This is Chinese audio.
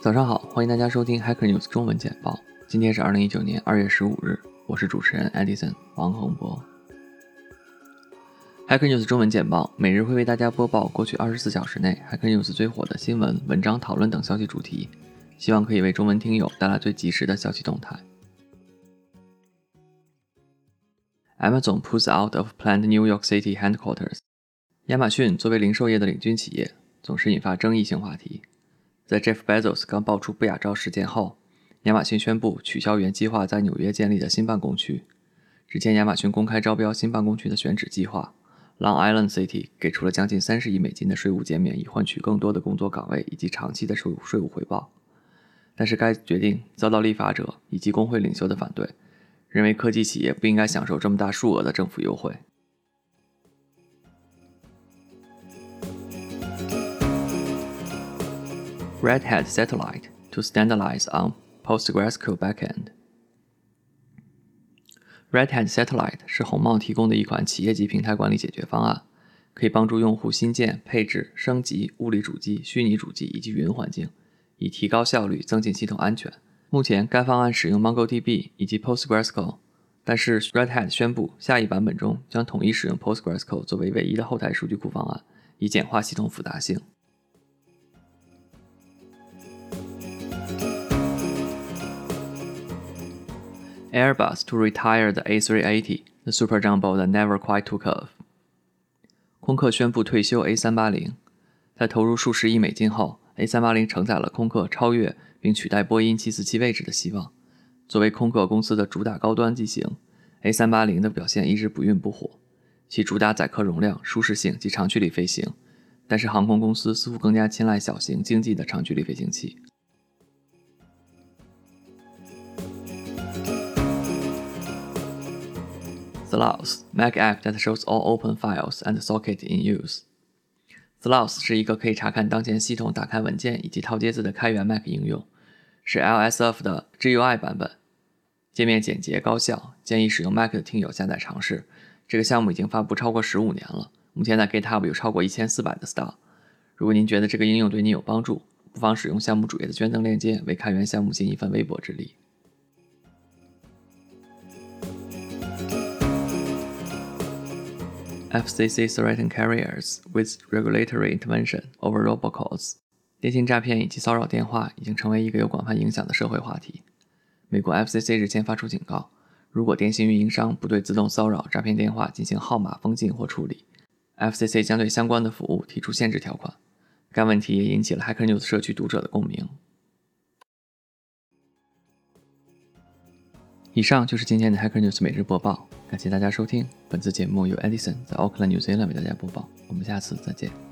早上好，欢迎大家收听 Hacker News 中文简报。今天是二零一九年二月十五日，我是主持人 Edison 王洪博。Hacker News 中文简报每日会为大家播报过去二十四小时内 Hacker News 最火的新闻、文章、讨论等消息主题，希望可以为中文听友带来最及时的消息动态。Amazon pulls out of planned New York City headquarters。亚马逊作为零售业的领军企业，总是引发争议性话题。在 Jeff Bezos 刚爆出不雅照事件后，亚马逊宣布取消原计划在纽约建立的新办公区。之前，亚马逊公开招标新办公区的选址计划，Long Island City 给出了将近三十亿美金的税务减免，以换取更多的工作岗位以及长期的税务税务回报。但是，该决定遭到立法者以及工会领袖的反对，认为科技企业不应该享受这么大数额的政府优惠。Red Hat Satellite to standardize on PostgreSQL backend. Red Hat Satellite 是红帽提供的一款企业级平台管理解决方案，可以帮助用户新建、配置、升级物理主机、虚拟主机以及云环境，以提高效率、增进系统安全。目前，该方案使用 MongoDB 以及 PostgreSQL，但是 Red Hat 宣布下一版本中将统一使用 PostgreSQL 作为唯一的后台数据库方案，以简化系统复杂性。Airbus to retire the A380, the super jumbo that never quite took off。空客宣布退休 A380。在投入数十亿美金后，A380 承载了空客超越并取代波音747位置的希望。作为空客公司的主打高端机型，A380 的表现一直不愠不火。其主打载客容量、舒适性及长距离飞行，但是航空公司似乎更加青睐小型、经济的长距离飞行器。Sloth Mac app that shows all open files and socket in use. Sloth 是一个可以查看当前系统打开文件以及套接字的开源 Mac 应用，是 LSF 的 GUI 版本，界面简洁高效，建议使用 Mac 的听友下载尝试。这个项目已经发布超过十五年了，目前在 GitHub 有超过一千四百的 star。如果您觉得这个应用对您有帮助，不妨使用项目主页的捐赠链接，为开源项目尽一份微薄之力。FCC threaten carriers with regulatory intervention over robocalls。电信诈骗以及骚扰电话已经成为一个有广泛影响的社会话题。美国 FCC 日前发出警告，如果电信运营商不对自动骚扰诈骗电话进行号码封禁或处理，FCC 将对相关的服务提出限制条款。该问题也引起了 Hacker News 社区读者的共鸣。以上就是今天的 Hacker News 每日播报。感谢大家收听本次节目，由 Edison 在 Oakland，New Zealand 为大家播报。我们下次再见。